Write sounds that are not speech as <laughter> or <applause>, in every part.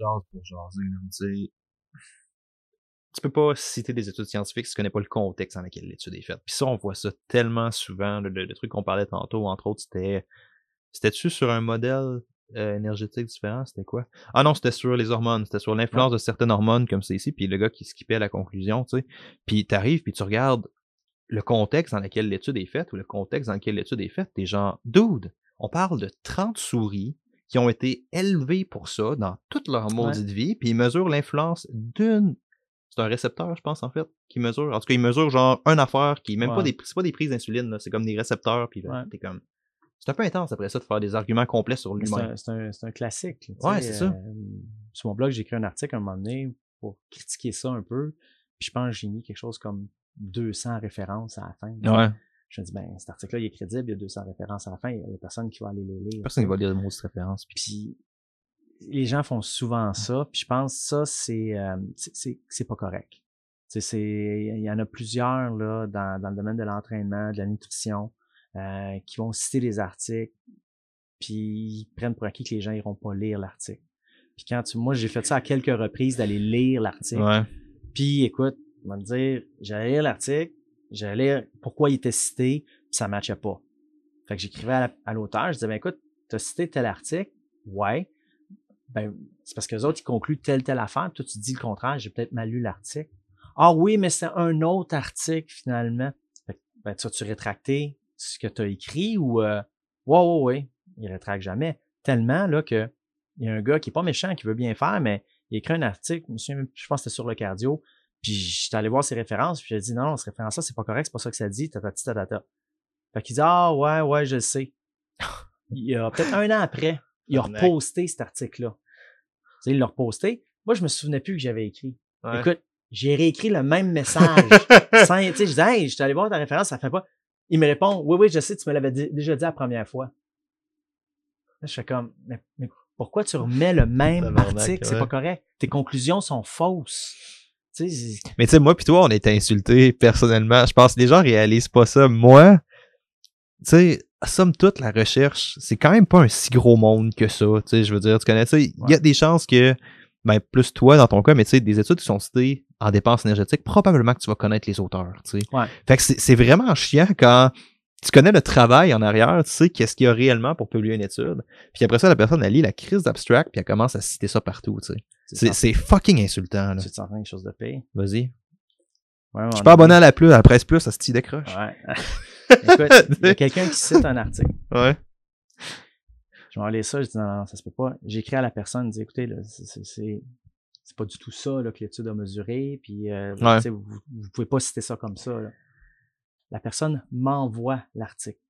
jase pour jaser, là, mais tu sais, tu peux pas citer des études scientifiques si tu connais pas le contexte dans lequel l'étude est faite. Puis ça, on voit ça tellement souvent. Le, le truc qu'on parlait tantôt, entre autres, c'était. C'était-tu sur un modèle euh, énergétique différent? C'était quoi? Ah non, c'était sur les hormones. C'était sur l'influence de certaines hormones comme c'est ici. Puis le gars qui skippait la conclusion, tu sais. Puis t'arrives, puis tu regardes le contexte dans lequel l'étude est faite ou le contexte dans lequel l'étude est faite. T'es genre, dude, on parle de 30 souris qui ont été élevées pour ça dans toute leur maudite vie, puis ils mesurent l'influence d'une c'est un récepteur, je pense, en fait, qui mesure. En tout cas, il mesure genre une affaire qui, même pas des, c'est pas des prises d'insuline, c'est comme des récepteurs, puis là, t'es comme. C'est un peu intense après ça de faire des arguments complets sur l'humain. C'est un, un, classique. Ouais, c'est ça. Sur mon blog, j'ai écrit un article à un moment donné pour critiquer ça un peu. Puis je pense que j'ai mis quelque chose comme 200 références à la fin. Ouais. Je me dis, ben, cet article-là, il est crédible, il y a 200 références à la fin, il y a personne qui va aller les lire. Personne qui va lire de mots de référence. Puis les gens font souvent ça, puis je pense que ça, c'est euh, c'est pas correct. Il y en a plusieurs là, dans, dans le domaine de l'entraînement, de la nutrition, euh, qui vont citer des articles, puis ils prennent pour acquis que les gens iront pas lire l'article. Puis quand tu, moi, j'ai fait ça à quelques reprises d'aller lire l'article. Ouais. Puis écoute, on va me dire, j'allais lire l'article, j'allais lire pourquoi il était cité, puis ça matchait pas. Fait que j'écrivais à l'auteur, je disais, ben écoute, tu as cité tel article, ouais, ben, c'est parce que les autres, ils concluent telle, telle affaire. Toi, tu dis le contraire, j'ai peut-être mal lu l'article. Ah oui, mais c'est un autre article, finalement. ben, tu as-tu rétracté ce que tu as écrit ou, euh, ouais, ouais, ouais, il rétracte jamais. Tellement, là, que il y a un gars qui est pas méchant, qui veut bien faire, mais il écrit un article, je pense que c'était sur le cardio, puis j'étais allé voir ses références, puis j'ai dit, non, non, cette référence-là, c'est pas correct, c'est pas ça que ça dit, ta ta ta Fait qu'il dit, ah, ouais, ouais, je le sais. <laughs> il y a peut-être un an après, il a reposté cet article-là. Tu sais, il l'a reposté. Moi, je me souvenais plus que j'avais écrit. Écoute, j'ai réécrit le même message. <laughs> sans, tu sais, je disais, hey, je suis allé voir ta référence, ça fait pas. Il me répond, oui, oui, je sais, tu me l'avais déjà dit la première fois. Là, je fais comme, mais, pourquoi tu remets le même article? C'est pas correct. Tes conclusions sont fausses. Tu sais, mais tu sais, moi puis toi, on été insultés personnellement. Je pense que les gens réalisent pas ça. Moi, tu sais, somme toute, la recherche, c'est quand même pas un si gros monde que ça. Tu sais, je veux dire, tu connais ça. Il y a des chances que, ben, plus toi dans ton cas, mais tu sais, des études qui sont citées en dépenses énergétiques, probablement que tu vas connaître les auteurs. Tu sais. Fait que c'est vraiment chiant quand tu connais le travail en arrière, tu sais qu'est-ce qu'il y a réellement pour publier une étude. Puis après ça, la personne, elle lit la crise d'abstract, puis elle commence à citer ça partout, tu sais. C'est fucking insultant, là. Tu te sens quelque chose de paye. Vas-y. je suis pas abonné à la plus, à la presse plus, ça se décroche. Ouais. <laughs> Écoute, il y a quelqu'un qui cite un article. Ouais. Je vais aller ça, je dis non, non, ça se peut pas. J'écris à la personne, je dis écoutez, c'est pas du tout ça là, que l'étude a mesuré, puis euh, vous, vous, pouvez pas citer ça comme ça. La personne m'envoie l'article.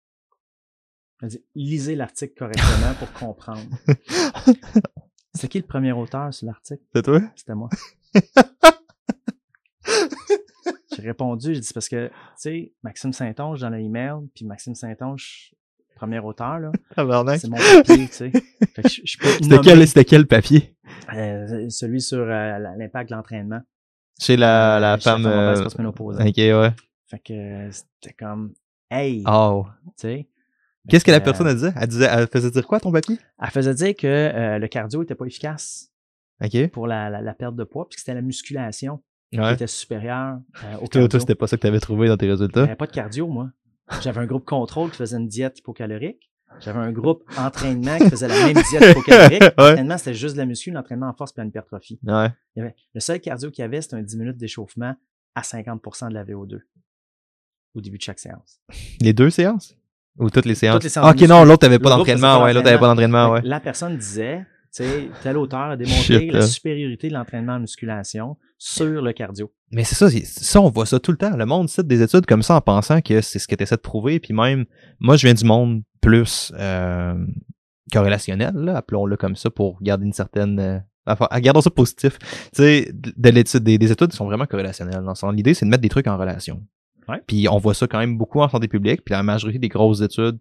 Elle dit lisez l'article correctement pour comprendre. <laughs> C'est qui le premier auteur sur l'article? C'est toi? C'était moi. <laughs> J'ai répondu, j'ai dit parce que, tu sais, Maxime Saint-Onge dans l'email, puis Maxime Saint-Onge, premier auteur, là. c'est mon papier, tu sais. <laughs> C'était quel, quel papier? Euh, celui sur euh, l'impact de l'entraînement. Chez la, euh, la femme. Ok, ouais. Fait que c'était comme, hey! Oh! Tu sais? Qu'est-ce que la personne a dit? Elle, disait, elle faisait dire quoi ton papier? Elle faisait dire que le cardio était pas efficace. Pour la, la, la perte de poids, puisque c'était la musculation qui était supérieur euh, au <laughs> cardio. Toi, c'était pas ça que tu avais trouvé dans tes résultats? J'avais pas de cardio, moi. J'avais un groupe contrôle qui faisait une diète hypocalorique. J'avais un groupe entraînement qui faisait la même <laughs> diète hypocalorique. L'entraînement, c'était juste de la muscu, l'entraînement en force et hypertrophie. Ouais. Il y avait, le seul cardio qu'il y avait, c'était un 10 minutes d'échauffement à 50% de la VO2 au début de chaque séance. Les deux séances? Ou toutes les séances? Toutes les séances ah, ok, non, l'autre n'avait pas d'entraînement. Ouais, l'autre n'avait pas d'entraînement. Ouais. La personne disait, tu sais, tel auteur a <laughs> démontré la supériorité de l'entraînement en musculation sur le cardio. Mais c'est ça, ça, on voit ça tout le temps. Le monde cite des études comme ça en pensant que c'est ce que tu essaies de prouver. Puis même, moi, je viens du monde plus euh, corrélationnel, appelons-le comme ça, pour garder une certaine. Euh, gardons ça positif. Tu sais, de l'étude, des, des, études qui sont vraiment corrélationnelles. L'idée, c'est de mettre des trucs en relation. Puis on voit ça quand même beaucoup en santé publique. Puis la majorité des grosses études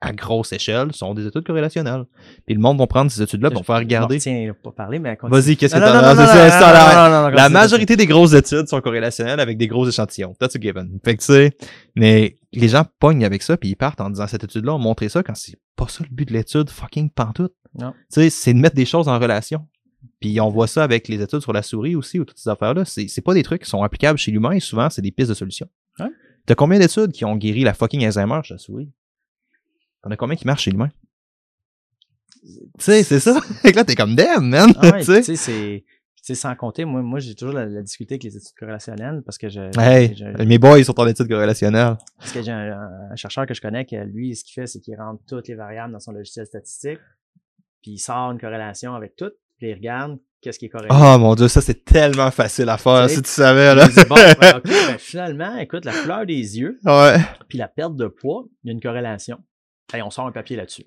à grosse échelle sont des études corrélationnelles. Puis le monde va prendre ces études-là pour faire regarder. Tiens, pas parler, mais Vas-y, qu'est-ce que t'as La majorité des grosses études sont corrélationnelles avec des gros échantillons. That's a given. Fait que tu sais, mais les gens pognent avec ça puis ils partent en disant cette étude-là, on montrer ça quand c'est pas ça le but de l'étude, fucking pantoute. Non. Tu sais, c'est de mettre des choses en relation. Puis on voit ça avec les études sur la souris aussi, ou toutes ces affaires-là. C'est c'est pas des trucs qui sont applicables chez l'humain, souvent, c'est des pistes de solutions. T'as combien d'études qui ont guéri la fucking Alzheimer chez la souris? T'en as combien qui marchent chez l'humain? Tu sais, c'est ça. <laughs> Que là, t'es comme damn, man. Ah ouais, Tu sais? tu sais, c'est. tu sais, sans compter, moi, moi j'ai toujours la, la difficulté avec les études corrélationnelles parce que je, Hey, je- mes boys sont en études corrélationnelles. parce que j'ai un, un chercheur que je connais que lui, ce qu'il fait, c'est qu'il rentre toutes les variables dans son logiciel statistique, puis il sort une corrélation avec tout, puis il regarde qu'est-ce qui est corrélé. Oh mon dieu, ça c'est tellement facile à faire, si tu savais, là. bon, ben, <laughs> ben, finalement, écoute, la couleur des yeux, Ouais. puis la perte de poids, il y a une corrélation. Et on sort un papier là-dessus.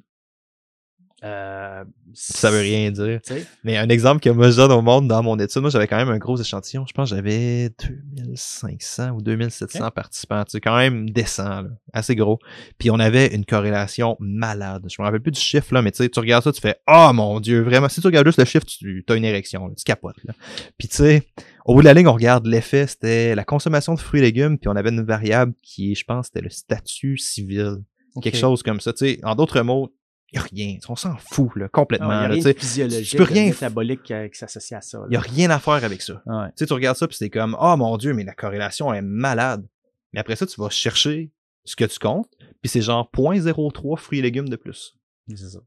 Euh, Ça veut rien dire. Mais un exemple que moi je donne au monde dans mon étude, moi j'avais quand même un gros échantillon. Je pense que j'avais 2500 ou 2700 participants. C'est quand même décent, là. assez gros. Puis on avait une corrélation malade. Je me rappelle plus du chiffre, là, mais tu sais, tu regardes ça, tu fais « Oh mon Dieu, vraiment, si tu regardes juste le chiffre, tu as une érection, là. tu capotes. Là. » Puis tu sais, au bout de la ligne, on regarde l'effet, c'était la consommation de fruits et légumes, puis on avait une variable qui, je pense, c'était le statut civil. Quelque chose comme ça. Tu sais, en d'autres mots, rien. On s'en fout là, complètement. Il y a rien de physiologique, tu peux de rien f- métabolique euh, qui s'associe à ça. Il n'y a rien à faire avec ça. Ouais. Tu sais, tu regardes ça, puis c'est comme, oh mon Dieu, mais la corrélation est malade. Mais après ça, tu vas chercher ce que tu comptes, puis c'est genre 0.03 fruits et légumes de plus. C'est ça.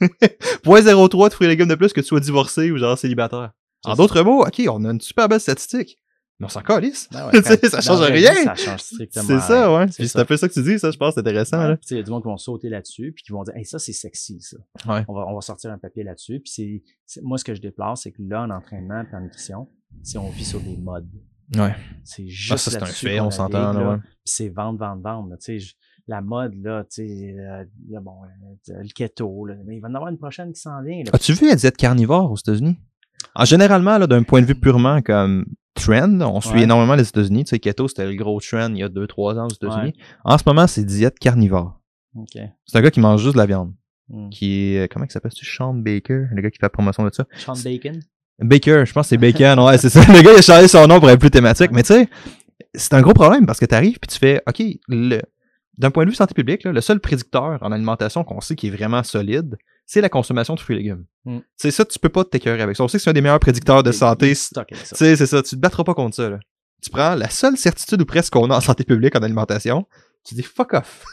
<laughs> 0.03 de fruits et légumes de plus que tu sois divorcé ou genre célibataire. En d'autres mots, ok, on a une super belle statistique, mais on s'en calisse. Ben ouais, <laughs> ça change rien. vie, Ça change strictement C'est ça, ouais. C'est Puis c'est un peu ça que tu dis, ça, je pense, c'est intéressant. Ouais, Là. puis tu sais, Il y a du monde qui vont sauter là-dessus, puis qui vont dire Hey, ça, c'est sexy, ça. Ouais. On, va, on va sortir un papier là-dessus. Puis c'est, c'est- moi, ce que je déplore, c'est que là, en entraînement et en nutrition, si on vit sur des modes. Ouais. C'est juste Ah, ça, c'est un fait, on s'entend. Là, ouais. Puis c'est vendre, vendre, vendre. là. Tu sais, je- la mode, là, tu sais, euh, bon, euh, le keto, là, mais il va y en avoir une prochaine qui s'en vient. là. As-tu vu la diète carnivore aux États-Unis? En généralement, là, d'un point de vue purement comme trend, on suit Ouais. énormément les États-Unis. Tu sais, keto, c'était le gros trend il y a 2-3 ans aux États-Unis. En ce moment, c'est diète carnivore. C'est un gars qui mange juste de la viande. Hmm. Qui est, euh, comment il s'appelle? C'est Sean Baker, le gars qui fait la promotion de ça. Sean Bacon? Baker, je pense que c'est Bacon, ouais, c'est ça. Le gars, il a changé son nom pour être plus thématique. Mais tu sais, c'est un gros problème parce que t'arrives puis tu fais, OK, le, d'un point de vue santé publique, là, le seul prédicteur en alimentation qu'on sait qui est vraiment solide, c'est la consommation de fruits et légumes. Mm. C'est ça, tu peux pas t'écœurer avec ça. On sait que c'est un des meilleurs prédicteurs de santé. c'est ça, tu te battras pas contre ça, là. Tu prends la seule certitude ou presque qu'on a en santé publique en alimentation, tu dis fuck off.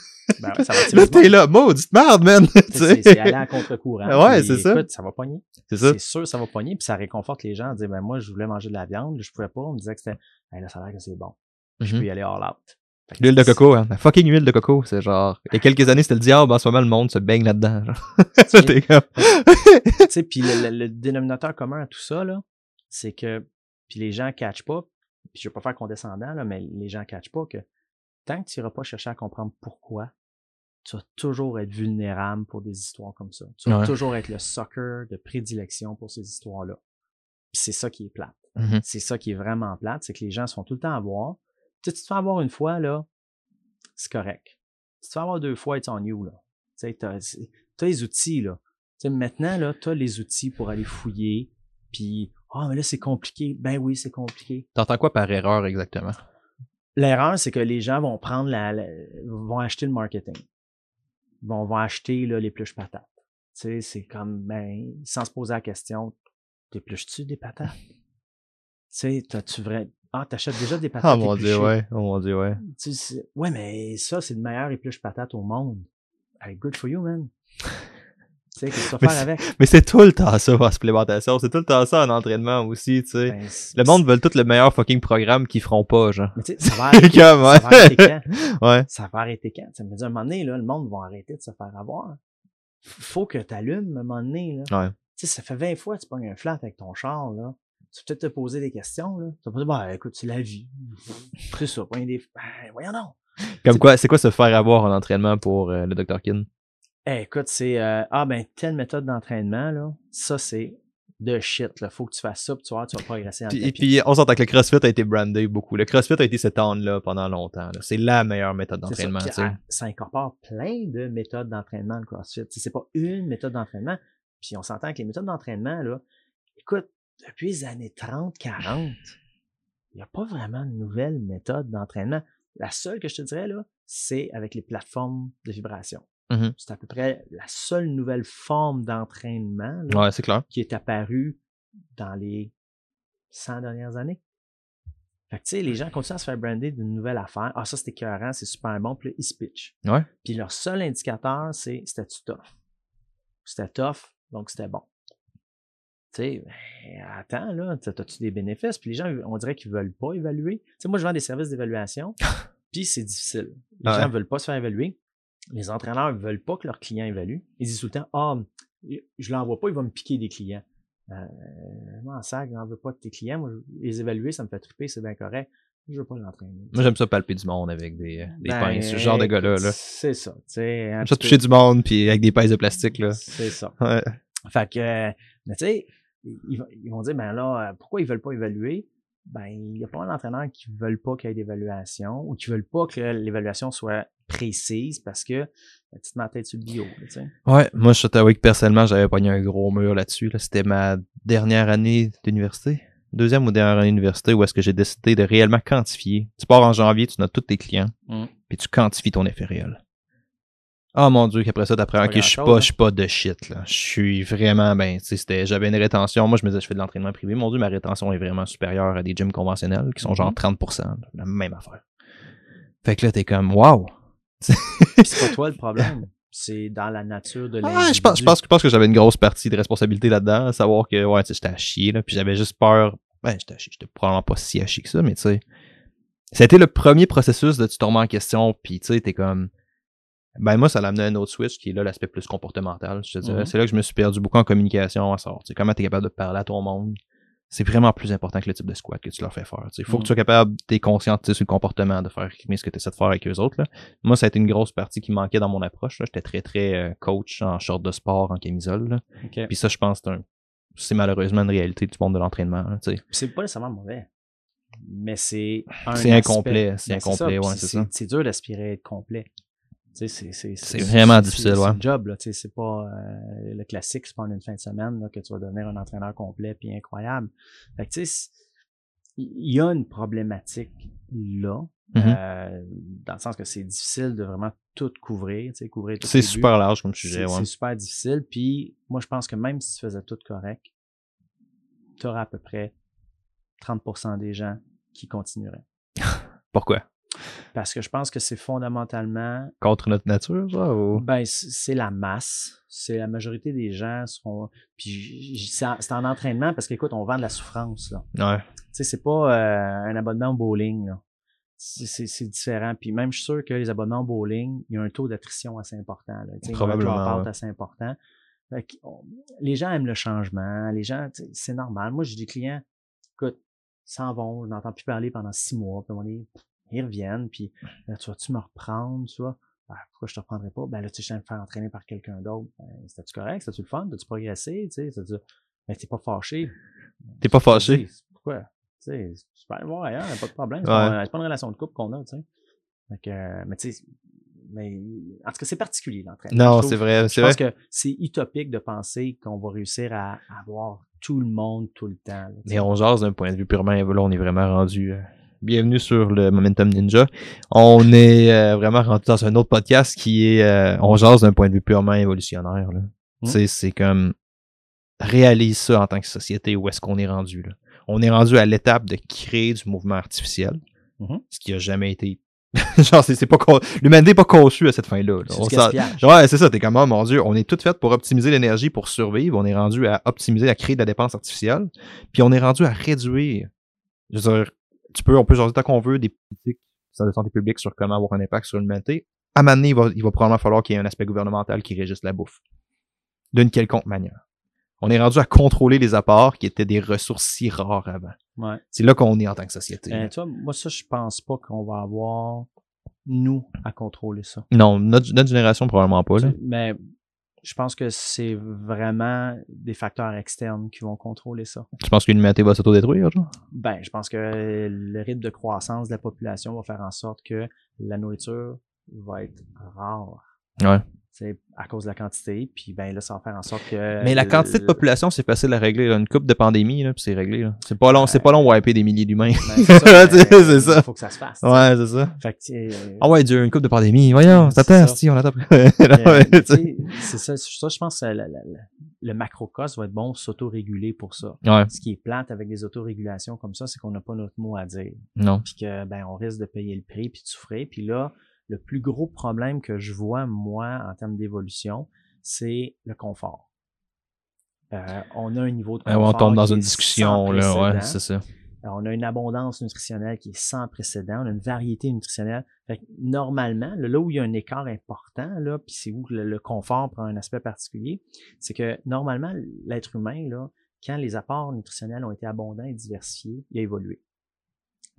Ben ouais, ça va <laughs> Là, t'es là, maudite merde, man. <laughs> C'est aller à contre-courant. Ouais, c'est ça. Ça va pogner. C'est ça. C'est sûr, ça va pogner, puis ça réconforte les gens à dire, ben moi, je voulais manger de la viande, je pouvais pas, on me disait que c'était, ben là, ça a l'air que c'est bon. Je Mhm. peux y aller all out. L'huile de coco, hein. La fucking huile de coco, c'est genre. Il y a quelques années, c'était le diable, en ce moment, le monde se baigne là-dedans. <laughs> T'es comme. <laughs> Tu sais, puis le, le- le dénominateur commun à tout ça, là, c'est que, puis les gens catchent pas, puis je vais pas faire condescendant, là, mais les gens catchent pas que tant que tu iras pas chercher à comprendre pourquoi, tu vas toujours être vulnérable pour des histoires comme ça. Tu vas Ouais. toujours être le soccer de prédilection pour ces histoires-là. Puis c'est ça qui est plate. Mhm. C'est ça qui est vraiment plate, c'est que les gens se font tout le temps avoir. Tu sais, tu te fais avoir une fois, là, c'est correct. Si tu te fais avoir deux fois, it's on you, là. Tu sais, t'as les outils, là. Tu sais, maintenant, là, t'as les outils pour aller fouiller, puis, ah, mais là, c'est compliqué. Ben oui, c'est compliqué. T'entends quoi par erreur exactement? L'erreur, c'est que les gens vont prendre la, la- vont acheter le marketing. Vont, vont acheter, là, les pluches patates. Tu sais, c'est comme, ben, sans se poser la question, t'épluches-tu des patates? Tu sais, t'as-tu vrai, ah, t'achètes déjà des patates Ah mon dieu, ouais. Oh mon dieu, ouais. Tu sais, ouais, mais ça, c'est le meilleur épluche patate au monde. Hey, good for you, man. tu sais, qu'est-ce que tu vas faire avec? Mais c'est tout le temps ça en supplémentation. C'est tout le temps ça en entraînement aussi, tu sais. Ben, Le monde veut tout le meilleur fucking programme qu'ils feront pas, genre. Mais tu sais, ça va <laughs> arrêter, ça va arrêter quand? <laughs> Ouais. Ça va arrêter quand? Ça me dit, à un moment donné, là, le monde va arrêter de se faire avoir. Faut que tu allumes à un moment donné, là. Ouais. Tu sais, ça fait 20 fois que tu pognes un flat avec ton char, là. Tu peux peut-être te poser des questions, là. Tu vas dire, bah, écoute, c'est la vie. <laughs> C'est ça, des, ben, voyons non. Comme quoi, c'est quoi se faire avoir en entraînement pour euh, le Dr. Kin? Eh, écoute, c'est euh, ah ben telle méthode d'entraînement là, ça c'est de shit là. Faut que tu fasses ça, puis tu vas, tu vas progresser. Puis, puis on s'entend que le CrossFit a été brandé beaucoup. Le CrossFit a été cet là pendant longtemps. C'est la meilleure méthode ça. d'entraînement, Puis, tu sais. ah, ça incorpore plein de méthodes d'entraînement le CrossFit. C'est pas une méthode d'entraînement. Puis on s'entend que les méthodes d'entraînement là, écoute, depuis les années 30, 40, il n'y a pas vraiment de nouvelles méthodes d'entraînement. La seule que je te dirais là, c'est avec les plateformes de vibration. Mhm. C'est à peu près la seule nouvelle forme d'entraînement Ouais, c'est qui est apparu dans les 100 dernières années. Fait que, tu sais, les gens continuent à se faire brander d'une nouvelle affaire. Ah, ça, c'était écœurant, c'est super bon, puis là, ils se pitchent. Ouais. Puis leur seul indicateur, c'est c'était-tu tough? C'était tough, donc c'était bon. Tu sais, ben, attends, là, t'as-tu des bénéfices? Puis les gens, on dirait qu'ils veulent pas évaluer. Tu sais, moi, je vends des services d'évaluation, <laughs> puis c'est difficile. Les Ouais. gens veulent pas se faire évaluer. Les entraîneurs veulent pas que leurs clients évaluent. Ils disent tout le temps, ah, je l'envoie pas, il va me piquer des clients. Euh, moi, en sac, j'en veux pas de tes clients. Moi, les évaluer, ça me fait triper, c'est bien correct. Je veux pas l'entraîner. Moi, j'aime ça palper du monde avec des, euh, des Ben, pinces. Ce genre de gars-là, là. C'est ça. tu sais, un J'aime ça toucher du monde, puis avec des pinces de plastique, là. C'est ça. Ouais. Fait que, euh, mais tu sais, ils, vont- ils vont dire, ben là, euh, pourquoi ils veulent pas évaluer? Ben, il y a pas mal d'entraîneurs qui veulent pas qu'il y ait d'évaluation ou qui veulent pas que l'évaluation soit précise parce que la petite ma tête sur le bio, là, tu sais. Ouais, moi, je t'avoue que personnellement, j'avais pogné un gros mur là-dessus. Là. C'était ma dernière année d'université. Deuxième ou dernière année d'université où est-ce que j'ai décidé de réellement quantifier. Tu pars en janvier, tu notes tous tes clients, Mm. puis tu quantifies ton effet réel. Ah mon dieu, qu'après ça, t'apprends, ok, je suis pas, je suis pas de shit, là. Je suis vraiment, ben, tu sais, j'avais une rétention. Moi, je me disais, je fais de l'entraînement privé. Mon dieu, ma rétention est vraiment supérieure à des gyms conventionnels qui sont genre Mhm. 30%, là, la même affaire. Fait que là, t'es comme, wow! <laughs> C'est pas toi le problème. C'est dans la nature de l'individu. Ah, je pense, je pense, je pense que j'avais une grosse partie de responsabilité là-dedans, à savoir que ouais, tu sais, j'étais à chier, là, puis j'avais juste peur. Ben, j'étais à chier, j'étais probablement pas si à chier que ça, mais tu sais. C'était le premier processus de tu en question, puis tu sais, t'es comme. Ben, moi, ça l'a amené à un autre switch qui est là l'aspect plus comportemental, je te dirais. Mhm. C'est là que je me suis perdu beaucoup en communication, tu sais, comment t'es capable de parler à ton monde. C'est vraiment plus important que le type de squat que tu leur fais faire. Il faut Mhm. que tu sois capable, conscient tu sais, sur le comportement, de faire ce que tu essaies de faire avec eux autres. Là. Moi, ça a été une grosse partie qui manquait dans mon approche. J'étais très, très euh, coach en short de sport, en camisole. là. Ok. Puis ça, je pense, c'est un- c'est malheureusement une réalité du monde de l'entraînement. tu c'est pas nécessairement mauvais. Mais c'est un C'est incomplet, c'est Ben, incomplet, ouais, c'est ça. C'est dur d'aspirer à être complet. C'est- c'est C'est vraiment difficile, c'est ouais. un job, là. C'est pas euh, le classique, c'est pas en une fin de semaine là, que tu vas devenir un entraîneur complet puis incroyable. Fait que, c'est- il y a une problématique là, Mhm. euh, dans le sens que c'est difficile de vraiment tout couvrir, couvrir C'est super large comme C'est sujet. Ouais. c'est super difficile. Puis moi, je pense que même si tu faisais tout correct, tu auras à peu près 30% des gens qui continueraient. <laughs> Pourquoi? Parce que je pense que c'est fondamentalement, Contre notre nature, ça? Ou... ben, c'est la masse. C'est la majorité des gens sont. Puis c'est en, entraînement parce qu'écoute, on vend de la souffrance. Là. Ouais. Tu sais, c'est pas euh, un abonnement au bowling. Là. C'est- différent. Puis même, je suis sûr que les abonnements au bowling, il y a un taux d'attrition assez important. Là. Tu sais, Probablement, Un ouais. assez important. Fait que, on- les gens aiment le changement. Les gens, c'est normal. Moi, j'ai des clients, écoute, ils s'en vont, je n'entends plus parler pendant six mois. Puis moment donné, ils reviennent. Puis là, tu vas-tu me reprendre, tu vois? Ben, pourquoi je te reprendrais pas? Ben là, tu sais, je me faire entraîner par quelqu'un d'autre. Ben, C'était-tu correct? C'était-tu le fun? T'as-tu progressé? Tu sais, ben, t'es pas fâché. T'es pas le fâché? Pourquoi? Tu sais, tu peux aller voir ailleurs, y a pas de problème. C'est Ouais. pas, une relation de couple qu'on a, tu sais. Euh, mais tu sais, mais en tout cas, c'est particulier l'entraînement. Non, c'est vrai. Je C'est vrai. pense que c'est utopique de penser qu'on va réussir à avoir tout le monde tout le temps. là. Mais on jase d'un point de vue purement là, on est vraiment rendu. Bienvenue sur le Momentum Ninja. On est euh, vraiment rendu dans un autre podcast qui est euh, on jase d'un point de vue purement évolutionnaire. Là. Mm. Sais, C'est comme réalise ça en tant que société, où est-ce qu'on est rendu là. On est rendu à l'étape de créer du mouvement artificiel, Mhm. ce qui a jamais été. <laughs> Genre, c'est pas con- l'humanité n'est pas conçue à cette fin-là. là. Ouais, c'est ça. T'es comme, oh mon Dieu, on est tout fait pour optimiser l'énergie pour survivre. On est rendu à optimiser, à créer de la dépense artificielle. Puis on est rendu à réduire. Je veux dire, tu peux, on peut changer tant qu'on veut des politiques de santé publique sur comment avoir un impact sur l'humanité. À un moment donné, il va, il va probablement falloir qu'il y ait un aspect gouvernemental qui régisse la bouffe. D'une quelconque manière. On est rendu à contrôler les apports qui étaient des ressources si rares avant. Ouais. C'est là qu'on est en tant que société. Euh, tu vois, moi, ça, je pense pas qu'on va avoir, nous, à contrôler ça. non, notre, notre génération, probablement pas. Là. Mais je pense que c'est vraiment des facteurs externes qui vont contrôler ça. Tu penses que l'humanité va s'autodétruire, genre? Ben, je pense que le rythme de croissance de la population va faire en sorte que la nourriture va être rare. Ouais. C'est à cause de la quantité, puis ben là, ça va faire en sorte que. Mais la quantité de population, c'est facile à régler. là. Une coupe de pandémie, là, puis c'est réglé. là. C'est pas long, c'est pas long wiper des milliers d'humains. Ben, <laughs> c'est ça. Il faut que ça se fasse. Ouais, c'est ça. Fait que, euh, Ah ouais, Dieu, une coupe de pandémie. Voyons, ça. si, on attend. euh, <laughs> c'est ça, ça, je pense, que la- le macrocosme va être bon s'autoréguler pour ça. Ouais. Ce qui est plate avec des autorégulations comme ça, c'est qu'on n'a pas notre mot à dire. Non. Puis que, ben, on risque de payer le prix, puis de souffrir. Puis là, le plus gros problème que je vois, moi, en termes d'évolution, c'est le confort. Euh, on a un niveau de Ouais, confort. on tombe dans une discussion, là. Ouais, c'est ça. On a une abondance nutritionnelle qui est sans précédent. On a une variété nutritionnelle. Fait que normalement, là, là où il y a un écart important, là, puis c'est où le, le confort prend un aspect particulier, c'est que normalement, l'être humain, là, quand les apports nutritionnels ont été abondants et diversifiés, il a évolué.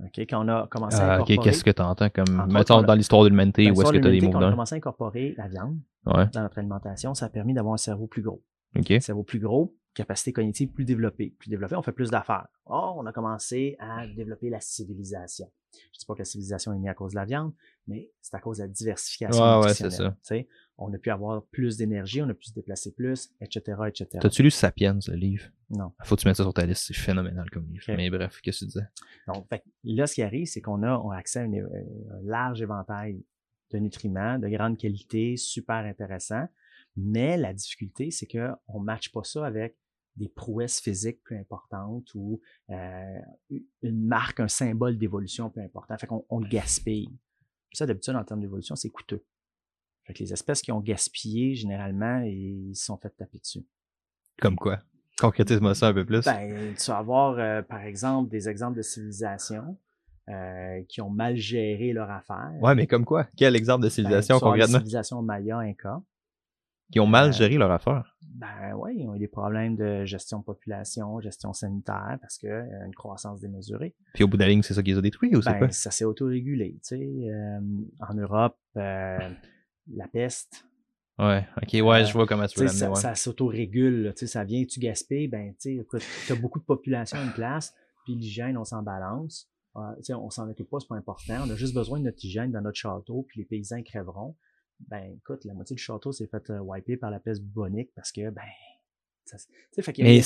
OK? Quand on a commencé à Ah, ok, incorporer, qu'est-ce que tu entends comme. Mettons dans l'histoire de l'humanité, ben, où est-ce que tu as des quand on a commencé à incorporer la viande Ouais. dans notre alimentation, ça a permis d'avoir un cerveau plus gros. Ok. Un cerveau plus gros, capacité cognitive plus développée. Plus développée, on fait plus d'affaires. Oh, on a commencé à développer la civilisation. Je dis pas que la civilisation est née à cause de la viande, mais c'est à cause de la diversification Ouais, ouais, c'est sais, on a pu avoir plus d'énergie, on a pu se déplacer plus, etc., etc. T'as-tu lu Sapiens, le livre? Non. Faut que tu mettes ça sur ta liste, c'est phénoménal comme livre. Mais bref, qu'est-ce que tu disais? Donc, fait là, ce qui arrive, c'est qu'on a, on a accès à une- un large éventail de nutriments de grande qualité, super intéressant. Mais la difficulté, c'est que on matche pas ça avec des prouesses physiques plus importantes ou euh, une marque, un symbole d'évolution plus important. Fait qu'on on le gaspille. Ça, d'habitude, en termes d'évolution, c'est coûteux. Fait que les espèces qui ont gaspillé, généralement, ils se sont fait taper dessus. Comme quoi? Concrétise-moi ça un peu plus. Ben, tu vas avoir, euh, par exemple, des exemples de civilisations euh, qui ont mal géré leur affaire. ouais, mais comme quoi? Quel exemple de Ben, civilisation les concrètement? civilisations Maya, Inca. Qui ont mal euh, géré leur affaire. Ben oui, ils ont eu des problèmes de gestion de population, gestion sanitaire, parce que euh, une croissance démesurée. Puis au bout de la ligne, c'est ça qui les a détruits ou c'est Ben, quoi? ça s'est autorégulé. Tu sais, en Europe, la peste, Ouais, ok, ouais, euh, je vois comment tu veux sais, ça, ouais. ça s'autorégule. sais, ça vient, tu gaspilles, ben, tu as beaucoup de population à une place, puis l'hygiène, on s'en balance. Euh, tu sais, on s'en occupe pas, c'est pas important. On a juste besoin de notre hygiène dans notre château, puis les paysans crèveront. Ben, écoute, la moitié du château s'est fait euh, wiper par la peste bubonique parce que, ben, Mais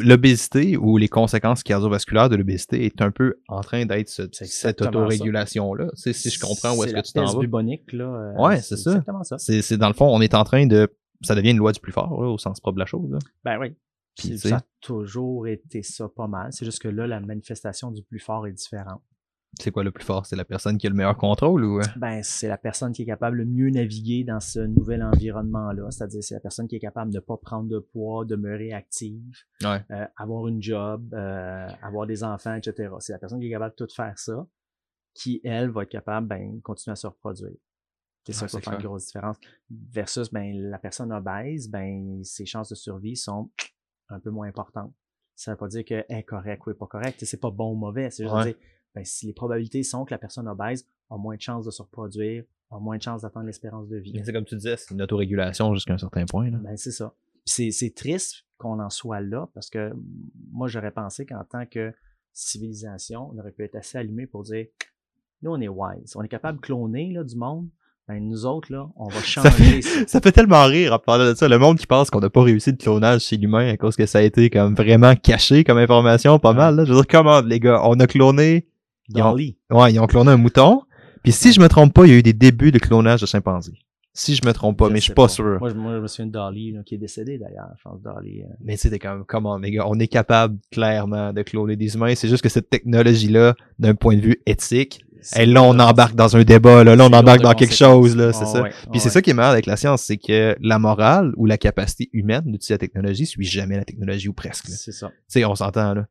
l'obésité ou les conséquences cardiovasculaires de l'obésité est un peu en train d'être ce- cette autorégulation-là. Si je comprends où est-ce que tu t'en vas. bubonique, là. euh, Ouais, c'est ça. exactement ça. C'est c'est dans le fond, on est en train de. Ça devient une loi du plus fort, là, au sens propre de la chose. là. Ben oui. Puis, ça a toujours été ça pas mal. C'est juste que là, la manifestation du plus fort est différente. C'est quoi le plus fort? C'est la personne qui a le meilleur contrôle ou. euh? Ben, c'est la personne qui est capable de mieux naviguer dans ce nouvel environnement-là. C'est-à-dire, c'est la personne qui est capable de ne pas prendre de poids, demeurer active, Ouais. euh, avoir une job, euh, avoir des enfants, etc. C'est la personne qui est capable de tout faire ça, qui, elle, va être capable, ben, continuer à se reproduire. C'est ça qui va faire une grosse différence. Versus, ben, la personne obèse, ben, ses chances de survie sont un peu moins importantes. Ça veut pas dire qu'elle est correcte ou est pas correcte. C'est pas bon ou mauvais. C'est juste Ouais. dire, ben, si les probabilités sont que la personne obèse a moins de chances de se reproduire, a moins de chances d'atteindre l'espérance de vie. C'est comme tu disais, c'est une autorégulation jusqu'à un certain point. Là. Ben, c'est ça. C'est, c'est triste qu'on en soit là parce que moi, j'aurais pensé qu'en tant que civilisation, on aurait pu être assez allumé pour dire nous, on est wise. On est capable de cloner là, du monde. Ben, nous autres, là, on va <laughs> Ça changer fait, ça. <laughs> ça fait tellement rire en parlant de ça. Le monde qui pense qu'on n'a pas réussi le clonage chez l'humain à cause que ça a été comme vraiment caché comme information, pas Ouais. mal. Là. Je veux dire, comment les gars, on a cloné. Ils ont, Dolly. ouais, ils ont cloné un mouton. Puis si je me trompe pas, il y a eu des débuts de clonage de chimpanzés. Si je me trompe pas, mais je suis pas sûr. Moi, je- moi, je me souviens de Dolly, là, qui est décédé d'ailleurs. Je pense Dolly. euh, Mais tu sais, t'es comme, comment, les gars, on est capable clairement de cloner des humains. C'est juste que cette technologie-là, d'un point de vue éthique, et là, on embarque dans un débat, là, là, on embarque dans quelque chose, là, c'est Ah ça. ouais, Puis ah c'est ouais. ça qui est marrant avec la science, c'est que la morale ou la capacité humaine d'utiliser la technologie suit jamais la technologie ou presque. C'est ça. Tu sais, on s'entend là.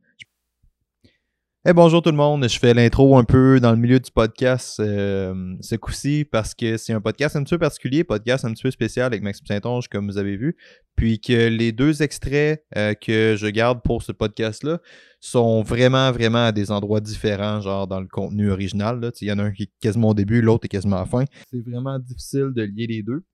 Eh bonjour tout le monde, je fais l'intro un peu dans le milieu du podcast euh, ce coup-ci parce que c'est un podcast un petit peu particulier, podcast un petit peu spécial avec Maxime Saint-Onge comme vous avez vu, puis que les deux extraits euh, que je garde pour ce podcast-là sont vraiment, vraiment à des endroits différents, genre dans le contenu original. Il y en a un qui est quasiment au début, l'autre est quasiment à la fin. C'est vraiment difficile de lier les deux.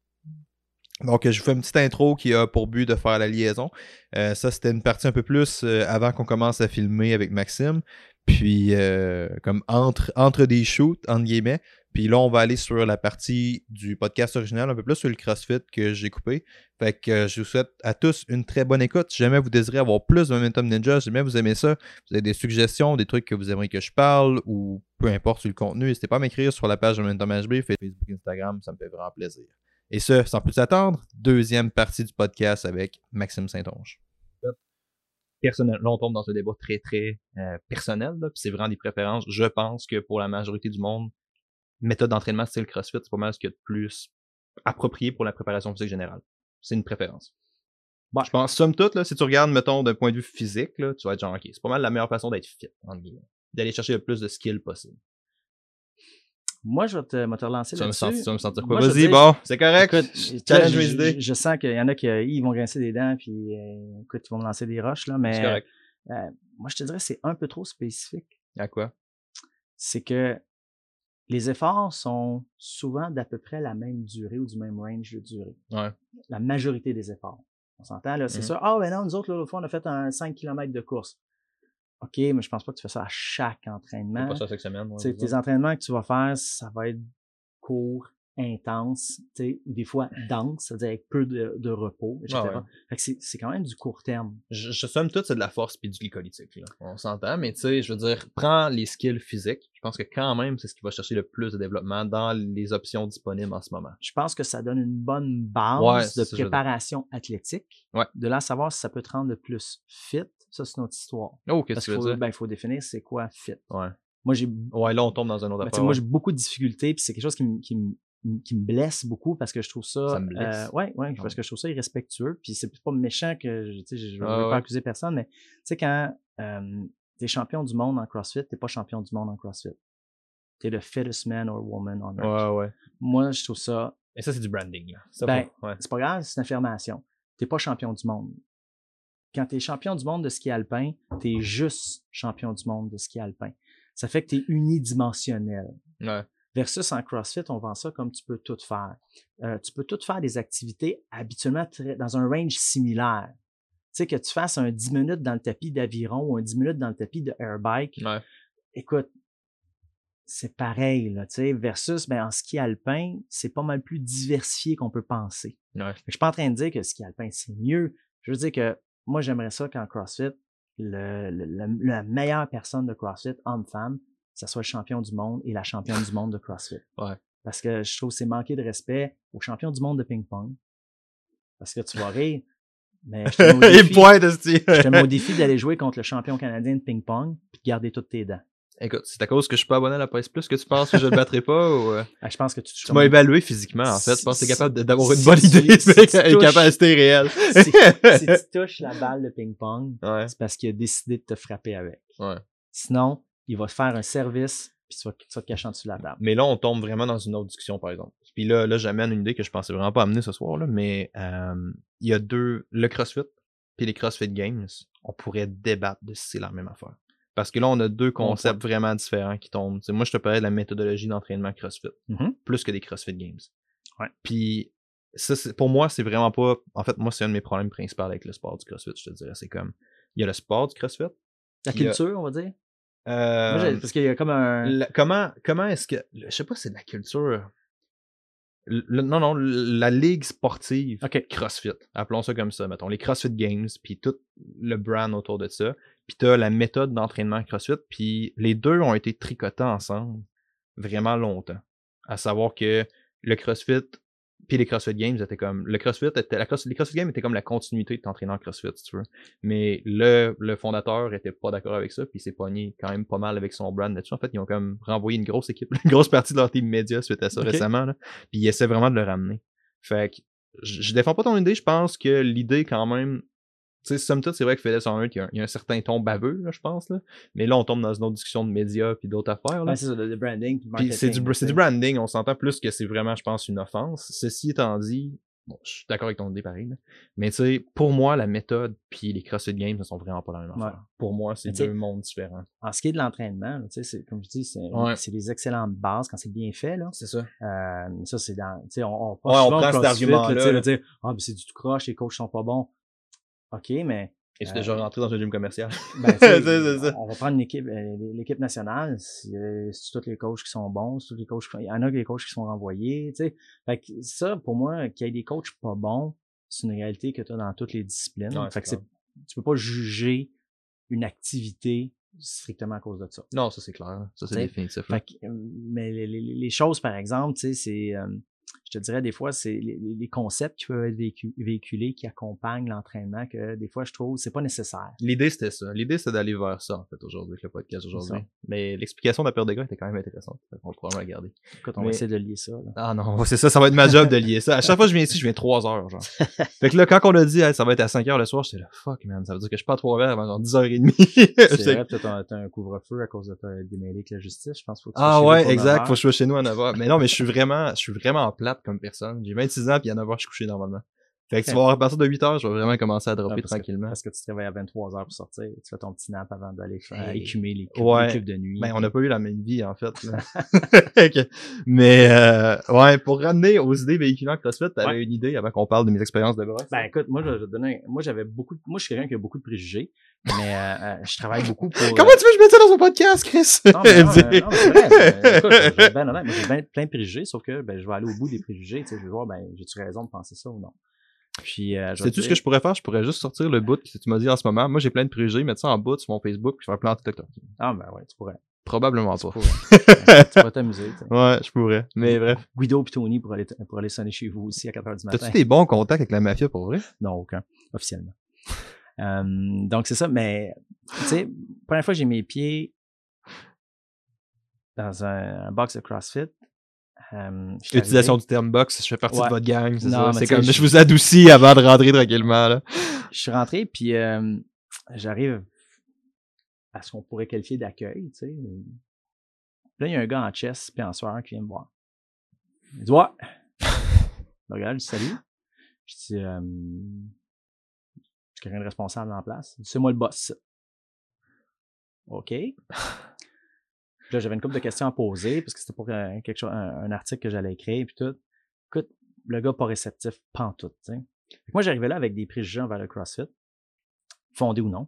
Donc, je vous fais une petite intro qui a pour but de faire la liaison. Euh, ça, c'était une partie un peu plus euh, avant qu'on commence à filmer avec Maxime. Puis, euh, comme entre, entre des shoots, entre guillemets. Puis là, on va aller sur la partie du podcast original, un peu plus sur le CrossFit que j'ai coupé. Fait que euh, je vous souhaite à tous une très bonne écoute. Si jamais vous désirez avoir plus de Momentum Ninja, si jamais vous aimez ça, vous avez des suggestions, des trucs que vous aimeriez que je parle ou peu importe sur le contenu, n'hésitez pas à m'écrire sur la page de Momentum HB, Facebook, Instagram, ça me fait vraiment plaisir. Et ce, sans plus attendre, deuxième partie du podcast avec Maxime Saint-Onge. Personnel, là, on tombe dans un débat très, très euh, personnel, là, puis c'est vraiment des préférences. Je pense que pour la majorité du monde, méthode d'entraînement style CrossFit, c'est pas mal ce qu'il y a de plus approprié pour la préparation physique générale. C'est une préférence. Je pense, somme toute, là, si tu regardes, mettons, d'un point de vue physique, là, tu vas être genre, OK, c'est pas mal la meilleure façon d'être fit, D'aller chercher le plus de skills possible. Moi, je vais te, te relancer. Tu vas me sentir quoi? Vas-y, bon, c'est correct. Écoute, Challenge mes idées. Je, sens qu'il y en a qui ils vont grincer des dents, puis euh, écoute, ils vont me lancer des roches, là, mais correct. Euh, moi, je te dirais c'est un peu trop spécifique. À quoi? C'est que les efforts sont souvent d'à peu près la même durée ou du même range de durée. Ouais. La majorité des efforts. On s'entend, là, c'est mmh ça. Ah, ben non, nous autres, l'autre fois, on a fait un 5 km de course. OK, mais je pense pas que tu fais ça à chaque entraînement. Pas ça chaque semaine. tes entraînements que tu vas faire, ça va être court, intense, ou des fois dense, c'est-à-dire avec peu de, repos, etc. c'est quand même du court terme. Je, je somme tout, c'est de la force puis du glycolytique. Là. On s'entend, mais tu sais, je veux dire, prends les skills physiques. Je pense que quand même, c'est ce qui va chercher le plus de développement dans les options disponibles en ce moment. Je pense que ça donne une bonne base de préparation athlétique. De là savoir si ça peut te rendre le plus fit. Ça, c'est notre histoire. Oh, qu'est-ce que tu veux dire? Ben, il faut définir c'est quoi fit. Ouais. Moi, j'ai. Ouais, là, on tombe dans un autre ben, Moi, j'ai beaucoup de difficultés, puis c'est quelque chose qui, qui, qui me blesse beaucoup parce que je trouve ça. Ça me blesse. Euh, ouais, ouais, parce que je trouve ça irrespectueux. Puis c'est pas méchant que je, je veux pas accuser personne, mais tu sais, quand euh, t'es champion du monde en CrossFit, t'es pas champion du monde en CrossFit. T'es le fittest man or woman on earth. Ouais, ouais. Moi, je trouve ça. Et ça, c'est du branding, là. ben, c'est pas grave, c'est une affirmation. T'es pas champion du monde. Quand t'es champion du monde de ski alpin, t'es juste champion du monde de ski alpin. Ça fait que t'es unidimensionnel. Ouais. Versus en CrossFit, on vend ça comme tu peux tout faire. Euh, tu peux tout faire des activités habituellement dans un range similaire. Tu sais, que tu fasses un 10 minutes dans le tapis d'aviron ou un 10 minutes dans le tapis de airbike. Ouais. Écoute, c'est pareil, là, tu sais, versus, ben, en ski alpin, c'est pas mal plus diversifié qu'on peut penser. Ouais. Je suis pas en train de dire que ski alpin, c'est mieux. Je veux dire que moi, j'aimerais ça qu'en CrossFit, le, la meilleure personne de CrossFit, homme-femme, ça soit le champion du monde et la championne du monde de CrossFit. <laughs> Ouais. Parce que je trouve que c'est manquer de respect au champion du monde de ping-pong. Parce que tu vas rire, mais je te mets au <laughs> défi, je te mets au défi d'aller jouer contre le champion canadien de ping-pong puis de garder toutes tes dents. Écoute, c'est à cause que je suis pas abonné à la PS Plus que tu penses que je le battrai pas ou... Euh? Ah, je pense que tu... Tu m'as évalué physiquement, en fait. Je pense que tu es capable d'avoir une bonne idée et une capacité réelle. si, si, tu touches la balle de ping-pong, c'est parce qu'il a décidé de te frapper avec. Ouais. Sinon, il va te faire un service, puis tu vas, te cacher en dessous de la table. Mais là, on tombe vraiment dans une autre discussion, par exemple. Puis là, là j'amène une idée que je pensais vraiment pas amener ce soir, là, mais euh, il y a deux, le CrossFit puis les CrossFit Games, on pourrait débattre de si c'est la même affaire. Parce que là, on a deux concepts vraiment différents qui tombent. moi, je te parlais de la méthodologie d'entraînement CrossFit, mm-hmm. plus que des CrossFit Games. Ouais. Puis ça, pour moi, c'est vraiment pas. En fait, moi, c'est un de mes problèmes principaux avec le sport du CrossFit, je te dirais. C'est comme. Il y a le sport du CrossFit. La culture, on va dire. Euh, parce qu'il y a comme un. comment comment est-ce que. Je sais pas si c'est de la culture. non, non, la ligue sportive CrossFit. Appelons ça comme ça, mettons. Les CrossFit Games, puis tout le brand autour de ça. Puis t'as la méthode d'entraînement CrossFit, puis les deux ont été tricotés ensemble vraiment longtemps. À savoir que le CrossFit puis les CrossFit Games étaient comme. Le CrossFit était. La les CrossFit Games étaient comme la continuité de t'entraîner en CrossFit, si tu veux. Mais le, le fondateur était pas d'accord avec ça, puis il s'est pogné quand même pas mal avec son brand là-dessus. En fait, ils ont comme renvoyé une grosse équipe, <laughs> une grosse partie de leur team média suite à ça récemment. Là, puis ils essaient vraiment de le ramener. Fait que je, je défends pas ton idée, je pense que l'idée quand même tu sais, somme toute, c'est vrai que FedEx 101, il y, a un, certain ton baveux, là, je pense. Là. Mais là, on tombe dans une autre discussion de médias puis d'autres affaires. Là. c'est ça, le branding. c'est du, du, branding, on s'entend plus que c'est vraiment, je pense, une offense. Ceci étant dit, bon, je suis d'accord avec ton idée pareil. Là. Mais tu sais, pour moi, la méthode puis les CrossFit Games ne sont vraiment pas la même affaire. Pour moi, c'est deux mondes différents. En ce qui est de l'entraînement, tu sais, comme je dis, c'est des excellentes bases quand c'est bien fait. là. C'est ça. Euh, ça, c'est dans. Tu sais, on, on, on prend cet argument-là. dire, ah, ben, c'est du tout croche, les coachs sont pas bons. OK, mais. Et tu es déjà rentré dans un gym commercial? Ben, <laughs> ça. On va prendre l'équipe, euh, l'équipe nationale, si, euh, si tous les coachs qui sont bons, si tous les coachs, il y en a des coachs qui sont renvoyés, tu sais. Fait que ça, pour moi, qu'il y ait des coachs pas bons, c'est une réalité que tu as dans toutes les disciplines. fait que tu peux pas juger une activité strictement à cause de ça. Non, ça c'est clair. Ça c'est définitif. Fait que, mais les, les, choses, par exemple, tu sais, c'est, te dirais des fois, c'est les, les concepts qui peuvent être véhiculés qui accompagnent l'entraînement que des fois, je trouve, c'est pas nécessaire. L'idée, c'était ça. L'idée, c'était d'aller vers ça, en fait, aujourd'hui, avec le podcast aujourd'hui. Mais l'explication de la perte des gars était quand même intéressante. On va probablement la garder. Écoute, on va essayer de lier ça. Ah non, <laughs> c'est ça, ça va être ma job de lier ça. À chaque fois que je viens ici, je viens 3 heures, genre. <laughs> fait que là, quand on a dit, ça va être à 5 heures le soir, j'étais là, fuck, man, ça veut dire que je pars 3 heures avant genre 10h30. <laughs> c'est vrai, peut-être un couuvre-feu à cause de ta démêlé avec la justice, je pense. Faut que ah ouais, exact, faut que je sois chez nous à 9h. Mais non, mais je suis vraiment, je suis vraiment plate comme personne. J'ai 26 ans, puis à 9h, je suis couché normalement. Fait que tu vas voir, à partir de 8 h je vais vraiment commencer à dropper tranquillement. parce que tu te réveilles à 23 h pour sortir, tu fais ton petit nap avant d'aller écumer les cubes, de nuit. Ben, on n'a pas eu la même vie, en fait. <laughs> <laughs> Mais, euh, ouais, pour ramener aux idées véhiculantes CrossFit, t'avais avais une idée avant qu'on parle de mes expériences de brosse? Ben, écoute, moi, je, je moi, j'avais beaucoup, moi, je suis quelqu'un qui a beaucoup de préjugés, mais, euh, euh je travaille beaucoup pour. <laughs> Comment tu veux que je mette ça dans un podcast, Chris? Non, mais non, <laughs> euh, non c'est vrai. écoute, je ben honnête, moi, j'ai plein de préjugés, sauf que, ben, je vais aller au bout des préjugés, tu sais, je vais voir, ben, j'ai-tu raison de penser ça ou non? Puis, euh, Sais-tu ce que je pourrais faire? Je pourrais juste sortir le bout que tu m'as dit en ce moment. Moi, j'ai plein de préjugés, mettre ça en bout sur mon Facebook, puis faire plein de TikTok. Ah, ben ouais, tu pourrais. Probablement pas. <laughs> tu pourrais t'amuser. Ouais, je pourrais. Mais bref. Guido et Tony pour aller, pour aller sonner chez vous aussi à 4h du matin. T'as-tu des bons contacts avec la mafia pour vrai? Non, aucun. Officiellement. Euh, donc, c'est ça. Mais, tu sais, première fois j'ai mes pieds dans un, un box de CrossFit, L'utilisation du terme box, je fais partie de votre gang, c'est comme, je... vous adoucis avant de rentrer tranquillement, là. Je suis rentré, puis euh, j'arrive à ce qu'on pourrait qualifier d'accueil, tu sais. Là, il y a un gars en chess puis en soir qui vient me voir. Il dit, ouais. je regarde, je dis, salut. Je dis, euh, quelqu'un de responsable en place. C'est moi le boss. OK <laughs> là, j'avais une couple de questions à poser parce que c'était pour euh, quelque chose, un, article que j'allais écrire puis tout. Écoute, le gars pas réceptif, pantoute, tu sais. Moi, j'arrivais là avec des préjugés envers le CrossFit, fondés ou non.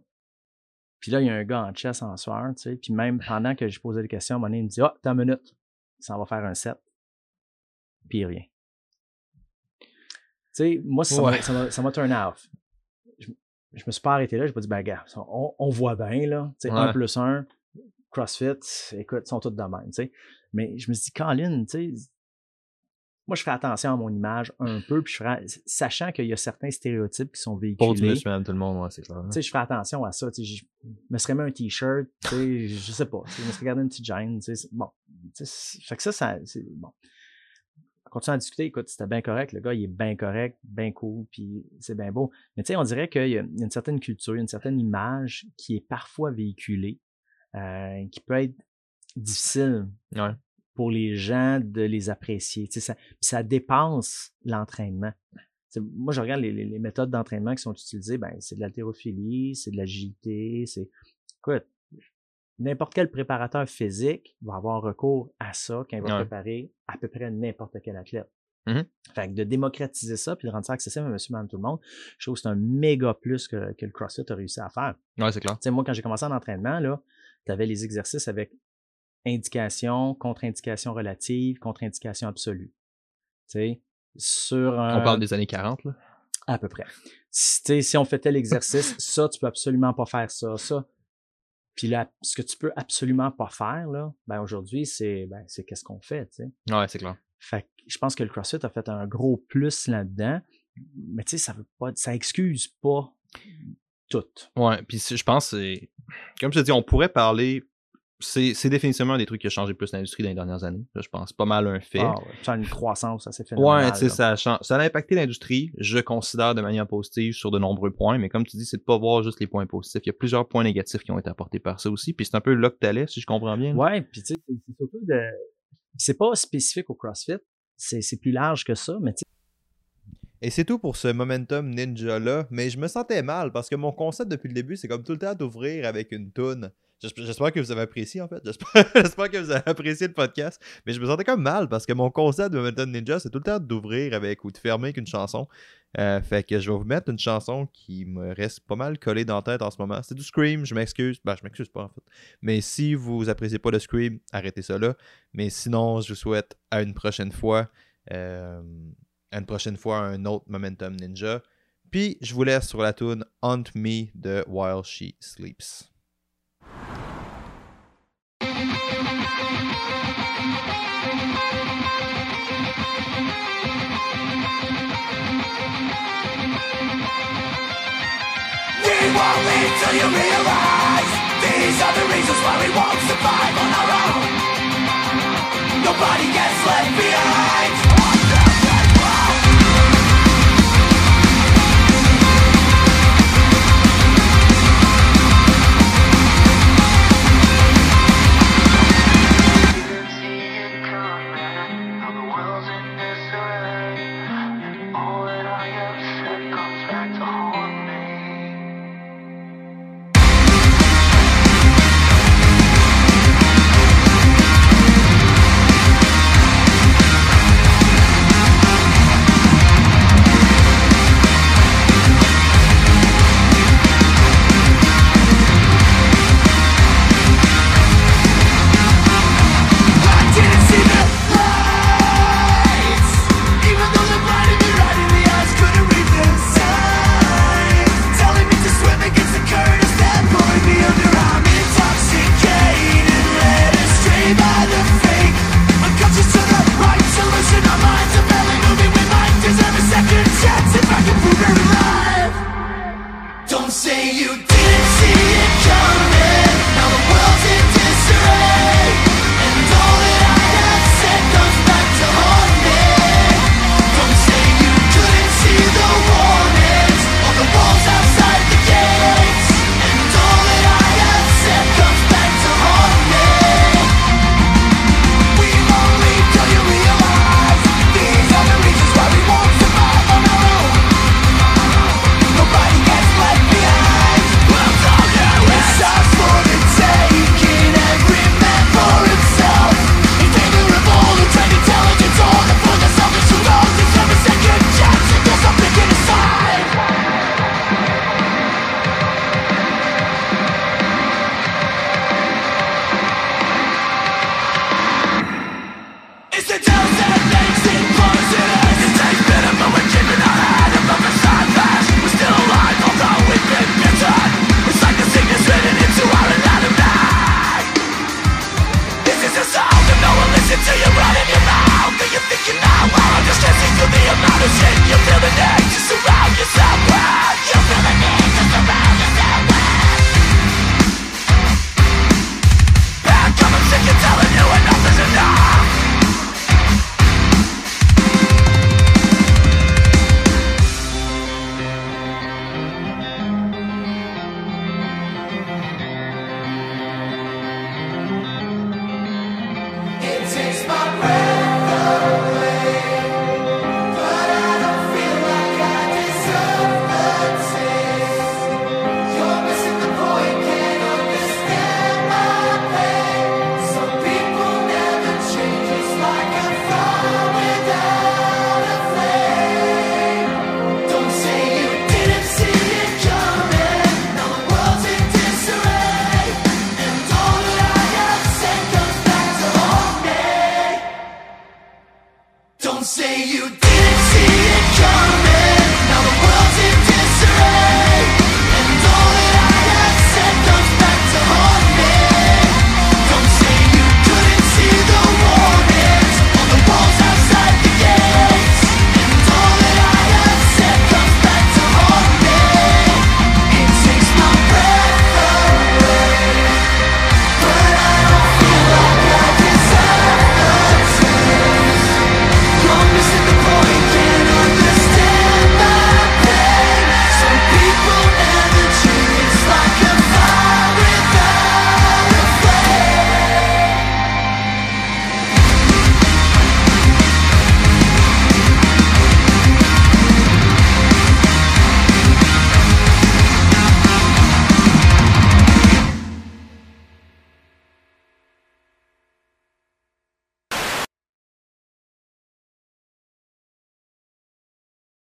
Puis là, il y a un gars en chess en soir, tu sais. Puis même pendant que je posais des questions, mon il me dit Ah, oh, t'as une minute. Ça va faire un set. Puis il revient. Tu sais, moi, ça m'a turn off. Je, me suis pas arrêté là. J'ai pas dit, ben, gars, on, on voit bien, là. Tu sais, 1 plus 1, CrossFit, écoute, ils sont tous de même, tu sais. Mais je me suis dit, Colin, tu sais, moi, je fais attention à mon image un peu, puis je ferai, sachant qu'il y a certains stéréotypes qui sont véhiculés. Pour du monsieur, tout le monde, c'est clair. Tu sais, je fais attention à ça. Tu sais, je me serais mis un t-shirt, tu sais, je sais pas. Je me serais gardé une petite gêne, tu sais. Bon, tu sais, fait que ça, ça c'est bon. On continue à discuter, écoute, c'était bien correct, le gars, il est bien correct, bien cool, puis c'est bien beau. Mais tu sais, on dirait qu'il y a une certaine culture, une certaine image qui est parfois véhiculée euh, qui peut être difficile pour les gens de les apprécier. Ça, ça dépense l'entraînement. Moi, je regarde les, méthodes d'entraînement qui sont utilisées, ben, c'est de l'haltérophilie, c'est de l'agilité, c'est. Écoute, n'importe quel préparateur physique va avoir recours à ça quand il va préparer à peu près n'importe quel athlète. Mmh fait que de démocratiser ça puis de rendre ça accessible à monsieur, madame, tout le monde, je trouve que c'est un méga plus que, que, le CrossFit a réussi à faire. Ouais, c'est clair. moi, quand j'ai commencé en entraînement, là, tu avais les exercices avec indication, contre-indication relative, contre-indication absolue. Tu sais, sur On parle des années 40, là? À peu près. Si, si on fait tel exercice, ça, tu peux absolument pas faire ça, ça. Puis là, ce que tu peux absolument pas faire, là, ben aujourd'hui, c'est ben, c'est qu'est-ce qu'on fait, tu sais. Ouais, c'est clair. Fait que je pense que le CrossFit a fait un gros plus là-dedans. Mais tu sais, ça veut pas, ça excuse pas tout. Ouais, puis je pense, c'est. Comme je te dis, on pourrait parler. C'est définitivement des trucs qui ont changé plus l'industrie dans les dernières années. je pense pas mal un fait. Ah ça a une croissance assez phénoménale. Ouais, tu sais, ça, a ça a impacté l'industrie, je considère de manière positive sur de nombreux points, mais comme tu dis, c'est de pas voir juste les points positifs. Il y a plusieurs points négatifs qui ont été apportés par ça aussi, puis c'est un peu là que t'allais, si je comprends bien. Ouais, puis tu sais, c'est surtout de. C'est pas spécifique au CrossFit, c'est plus large que ça, mais tu et c'est tout pour ce Momentum Ninja là, mais je me sentais mal parce que mon concept depuis le début, c'est comme tout le temps d'ouvrir avec une toune. J'espère que vous avez apprécié en fait. <laughs> J'espère que vous avez apprécié le podcast. Mais je me sentais comme mal parce que mon concept de Momentum Ninja, c'est tout le temps d'ouvrir avec ou de fermer avec une chanson. Euh, fait que je vais vous mettre une chanson qui me reste pas mal collée dans la tête en ce moment. C'est du Scream, je m'excuse. Ben, je m'excuse pas en fait. Mais si vous appréciez pas le Scream, arrêtez ça là. Mais sinon, je vous souhaite à une prochaine fois. Euh, une prochaine fois un autre Momentum Ninja. Puis je vous laisse sur la tune Hunt Me de While She Sleeps. We won't leave till you realize These are the reasons why we won't survive on our own. Nobody gets left behind. Don't say you say you didn't see it coming.